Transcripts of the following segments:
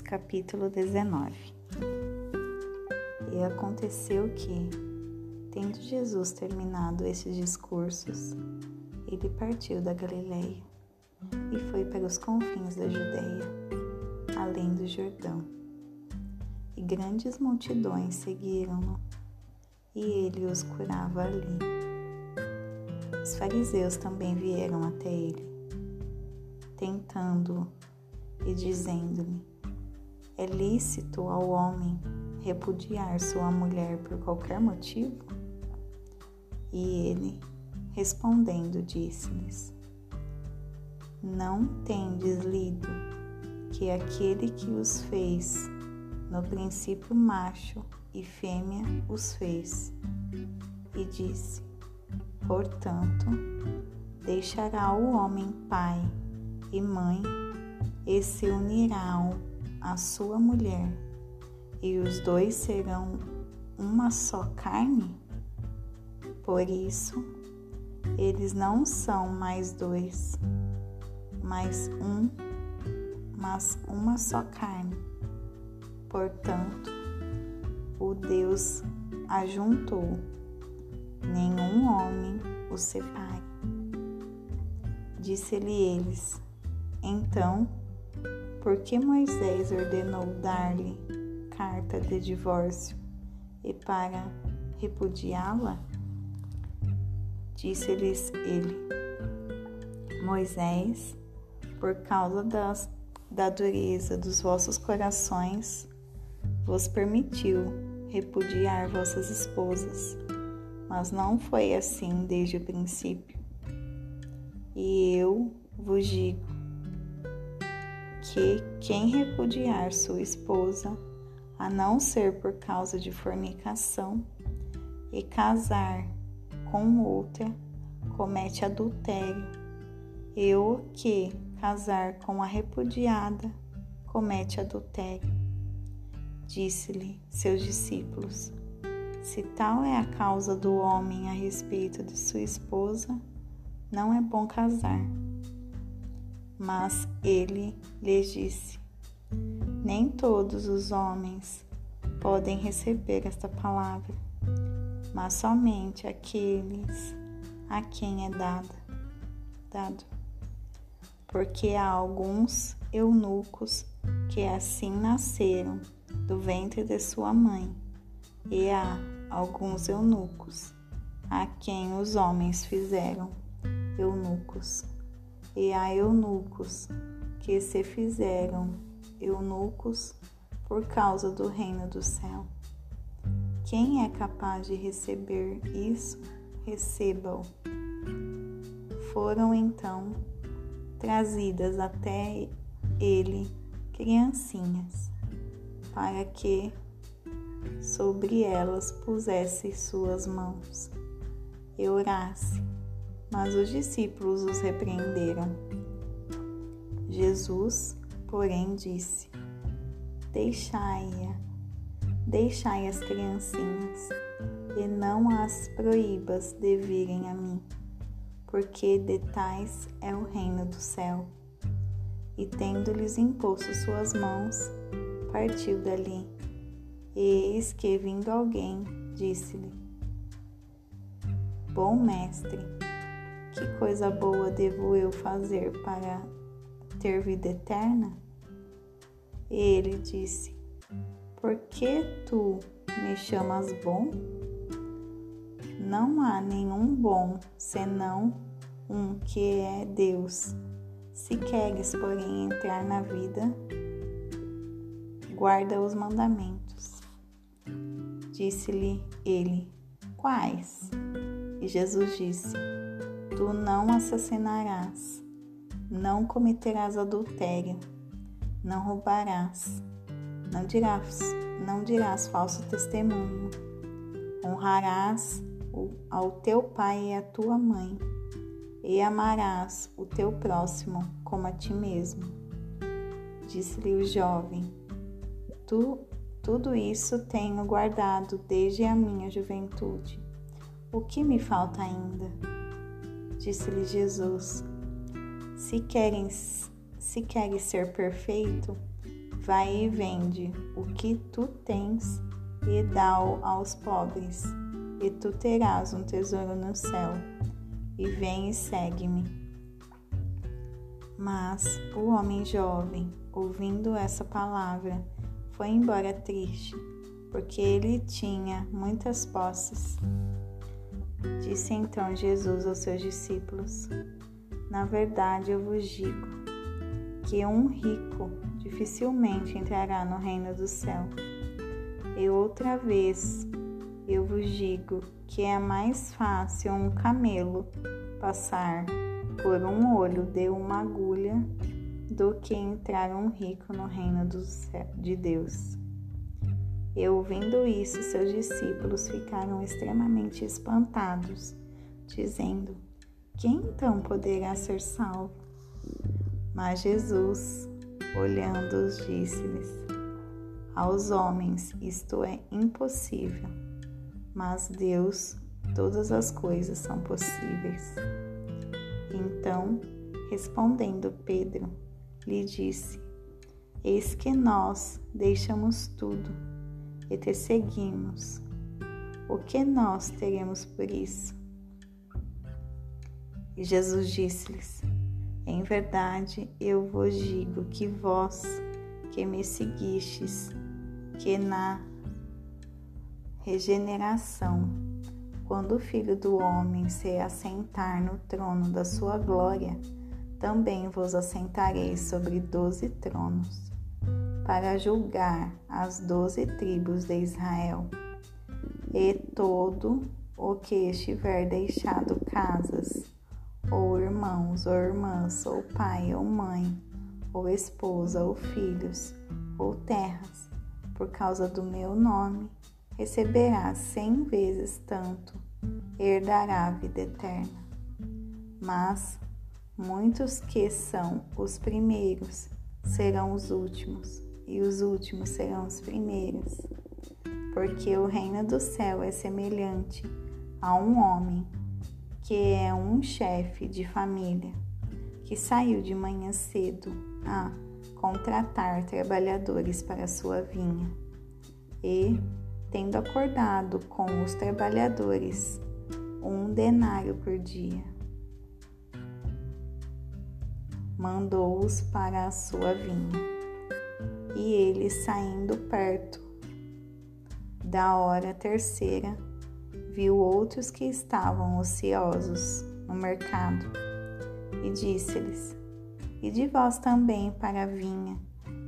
Capítulo 19 E aconteceu que, tendo Jesus terminado estes discursos, ele partiu da Galileia e foi para os confins da Judéia, além do Jordão. E grandes multidões seguiram-no, e ele os curava ali. Os fariseus também vieram até ele, tentando e dizendo-lhe: É lícito ao homem repudiar sua mulher por qualquer motivo? E ele, respondendo, disse-lhes: Não tendes lido que aquele que os fez, no princípio macho e fêmea os fez, e disse: Portanto, deixará o homem pai e mãe e se unirão à sua mulher, e os dois serão uma só carne? Por isso, eles não são mais dois, mas um, mas uma só carne. Portanto, o Deus ajuntou, nenhum homem o separe. Disse-lhe eles: Então, porque Moisés ordenou dar-lhe carta de divórcio e para repudiá-la? Disse-lhes ele: Moisés, por causa das, da dureza dos vossos corações, vos permitiu repudiar vossas esposas, mas não foi assim desde o princípio. E eu vos digo que quem repudiar sua esposa, a não ser por causa de fornicação, e casar com outra, comete adultério, e o que casar com a repudiada, comete adultério. Disse-lhe seus discípulos: Se tal é a causa do homem a respeito de sua esposa, não é bom casar. Mas ele lhes disse: Nem todos os homens podem receber esta palavra, mas somente aqueles a quem é dada, dado. Porque há alguns eunucos que assim nasceram do ventre de sua mãe, e há alguns eunucos a quem os homens fizeram eunucos e há eunucos que se fizeram eunucos por causa do reino do céu. Quem é capaz de receber isso, receba-o. Foram então trazidas até ele criancinhas, para que sobre elas pusesse suas mãos e orasse mas os discípulos os repreenderam. Jesus, porém, disse: Deixai-a, deixai as criancinhas, e não as proíbas de virem a mim, porque de tais é o reino do céu. E tendo-lhes imposto suas mãos, partiu dali. E eis que, vindo alguém, disse-lhe: Bom mestre, que coisa boa devo eu fazer para ter vida eterna? Ele disse: Por que tu me chamas bom? Não há nenhum bom senão um que é Deus. Se queres, porém, entrar na vida, guarda os mandamentos. Disse-lhe ele: Quais? E Jesus disse: Tu não assassinarás, não cometerás adultério, não roubarás, não dirás, não dirás falso testemunho, honrarás ao teu pai e à tua mãe, e amarás o teu próximo como a ti mesmo. Disse-lhe o jovem: Tu tudo isso tenho guardado desde a minha juventude. O que me falta ainda? Disse-lhe Jesus: Se queres, se queres ser perfeito, Vai e vende o que tu tens e dá-o aos pobres, e tu terás um tesouro no céu. E vem e segue-me. Mas o homem jovem, ouvindo essa palavra, foi embora triste, porque ele tinha muitas posses. Disse então Jesus aos seus discípulos: Na verdade eu vos digo que um rico dificilmente entrará no reino do céu. E outra vez eu vos digo que é mais fácil um camelo passar por um olho de uma agulha do que entrar um rico no reino do céu, de Deus. E ouvindo isso, seus discípulos ficaram extremamente espantados, dizendo: Quem então poderá ser salvo? Mas Jesus, olhando-os, disse-lhes: Aos homens isto é impossível, mas Deus todas as coisas são possíveis. Então, respondendo Pedro, lhe disse: Eis que nós deixamos tudo e te seguimos. O que nós teremos por isso? E Jesus disse-lhes: Em verdade eu vos digo que vós que me seguistes, que na regeneração, quando o Filho do Homem se assentar no trono da sua glória, também vos assentareis sobre doze tronos, para julgar as doze tribos de Israel. E todo o que estiver deixado casas, ou irmãos, ou irmãs, ou pai, ou mãe, ou esposa, ou filhos, ou terras, por causa do meu nome, receberá cem vezes tanto, herdará a vida eterna. Mas Muitos que são os primeiros serão os últimos, e os últimos serão os primeiros. Porque o reino do céu é semelhante a um homem que é um chefe de família que saiu de manhã cedo a contratar trabalhadores para sua vinha e, tendo acordado com os trabalhadores um denário por dia, mandou-os para a sua vinha. E ele, saindo perto da hora terceira, viu outros que estavam ociosos no mercado e disse-lhes: E de vós também para a vinha,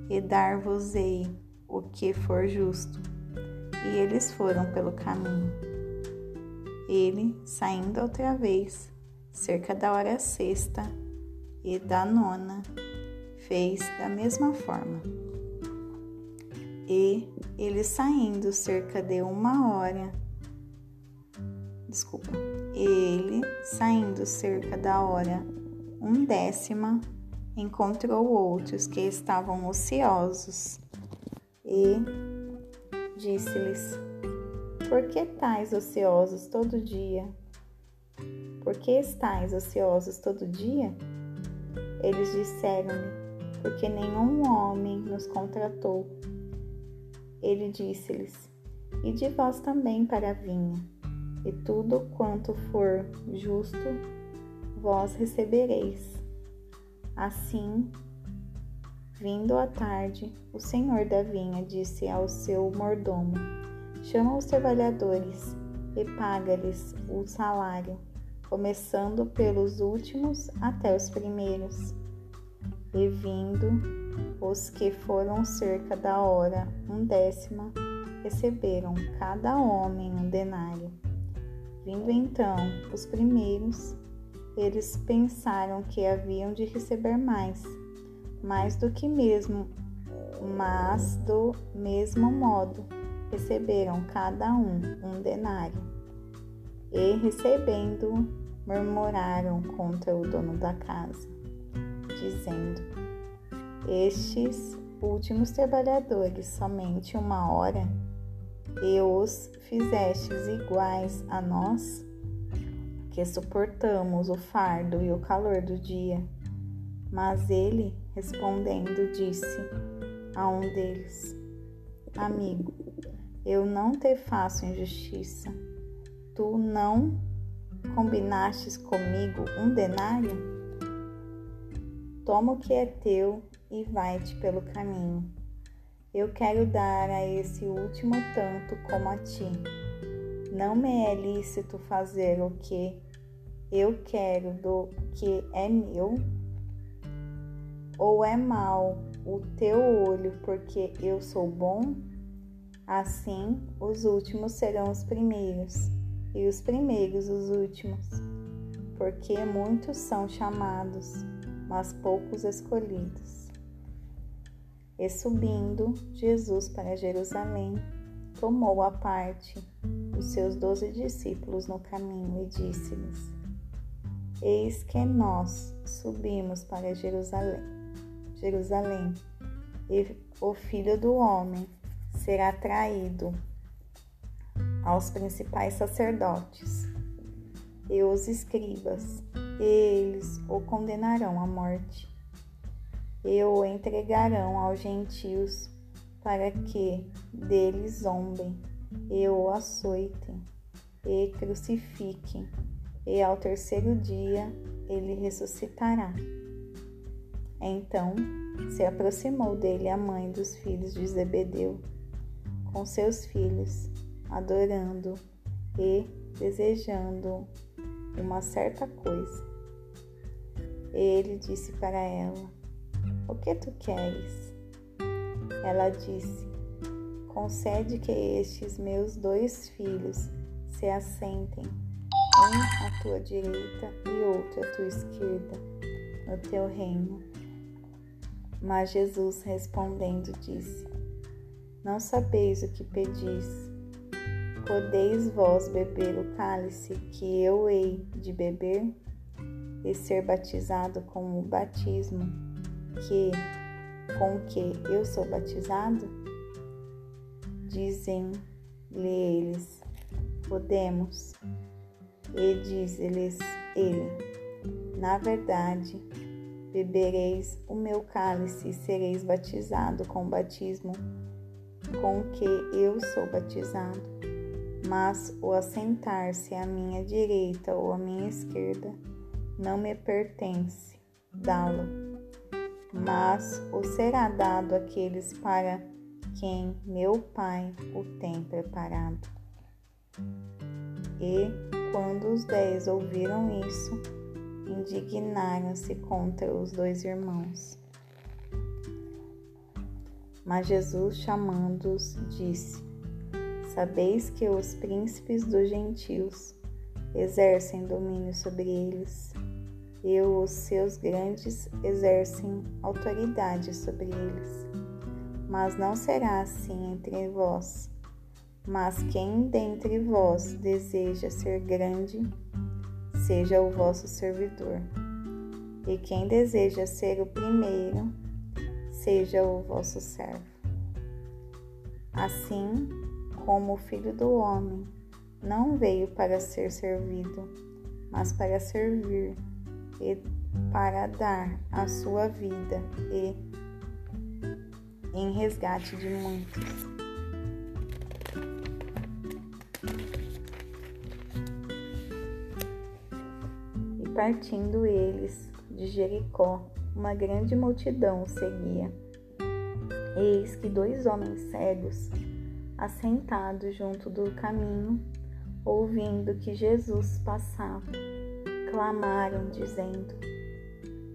e dar-vos-ei o que for justo. E eles foram pelo caminho. Ele, saindo outra vez, cerca da hora sexta, e da nona fez da mesma forma. E ele saindo cerca de uma hora, desculpa, ele saindo cerca da hora um décima, encontrou outros que estavam ociosos e disse-lhes: Por que tais ociosos todo dia? Por que estáis ociosos todo dia? Eles disseram-lhe: Porque nenhum homem nos contratou. Ele disse-lhes: E de vós também para a vinha, e tudo quanto for justo, vós recebereis. Assim, vindo à tarde, o senhor da vinha disse ao seu mordomo: Chama os trabalhadores e paga-lhes o salário começando pelos últimos até os primeiros, e vindo os que foram cerca da hora um décima, receberam cada homem um denário. Vindo então os primeiros, eles pensaram que haviam de receber mais, mais do que mesmo, mas do mesmo modo receberam cada um um denário. E recebendo murmuraram contra o dono da casa, dizendo: Estes últimos trabalhadores somente uma hora e os fizestes iguais a nós, que suportamos o fardo e o calor do dia. Mas ele, respondendo, disse: a um deles: Amigo, eu não te faço injustiça. Tu não combinastes comigo um denário? Toma o que é teu e vai-te pelo caminho. Eu quero dar a esse último tanto como a ti. Não me é lícito fazer o que eu quero do que é meu? Ou é mal o teu olho porque eu sou bom? Assim, os últimos serão os primeiros, e os primeiros os últimos, porque muitos são chamados, mas poucos escolhidos. E subindo Jesus para Jerusalém, tomou à parte os seus doze discípulos no caminho e disse-lhes: Eis que nós subimos para Jerusalém, Jerusalém, e o Filho do Homem será traído aos principais sacerdotes e os escribas, e eles o condenarão à morte e o entregarão aos gentios para que deles zombem e o açoitem e crucifiquem, e ao terceiro dia ele ressuscitará. Então se aproximou dele a mãe dos filhos de Zebedeu com seus filhos, adorando e desejando uma certa coisa. Ele disse para ela: O que tu queres? Ela disse: Concede que estes meus dois filhos se assentem, um à tua direita e outro à tua esquerda, no teu reino. Mas Jesus respondendo disse: não sabeis o que pedis. Podeis vós beber o cálice que eu hei de beber e ser batizado com o batismo que com que eu sou batizado? Dizem-lhe eles: Podemos. E diz-lhes ele: Na verdade, bebereis o meu cálice e sereis batizado com o batismo com que eu sou batizado, mas o assentar-se à minha direita ou à minha esquerda não me pertence dá-lo, mas o será dado àqueles para quem meu Pai o tem preparado. E quando os dez ouviram isso, indignaram-se contra os dois irmãos. Mas Jesus, chamando-os, disse: Sabeis que os príncipes dos gentios exercem domínio sobre eles, e os seus grandes exercem autoridade sobre eles. Mas não será assim entre vós. Mas quem dentre vós deseja ser grande, seja o vosso servidor. E quem deseja ser o primeiro, seja o vosso servo. Assim como o Filho do Homem não veio para ser servido, mas para servir e para dar a sua vida e em resgate de muitos. E partindo eles de Jericó, uma grande multidão o seguia. Eis que dois homens cegos, assentados junto do caminho, ouvindo que Jesus passava, clamaram, dizendo: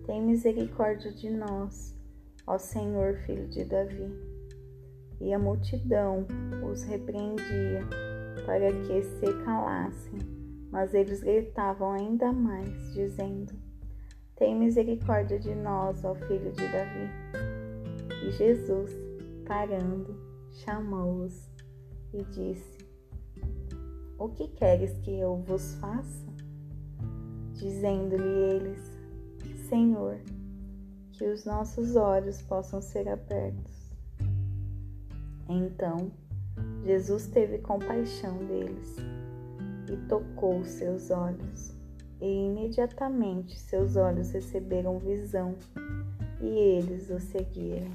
Tem misericórdia de nós, ó Senhor, filho de Davi. E a multidão os repreendia para que se calassem, mas eles gritavam ainda mais, dizendo: tem misericórdia de nós, ó Filho de Davi. E Jesus, parando, chamou-os e disse: O que queres que eu vos faça? Dizendo-lhe eles: Senhor, que os nossos olhos possam ser abertos. Então, Jesus teve compaixão deles e tocou seus olhos e imediatamente seus olhos receberam visão e eles o seguiram.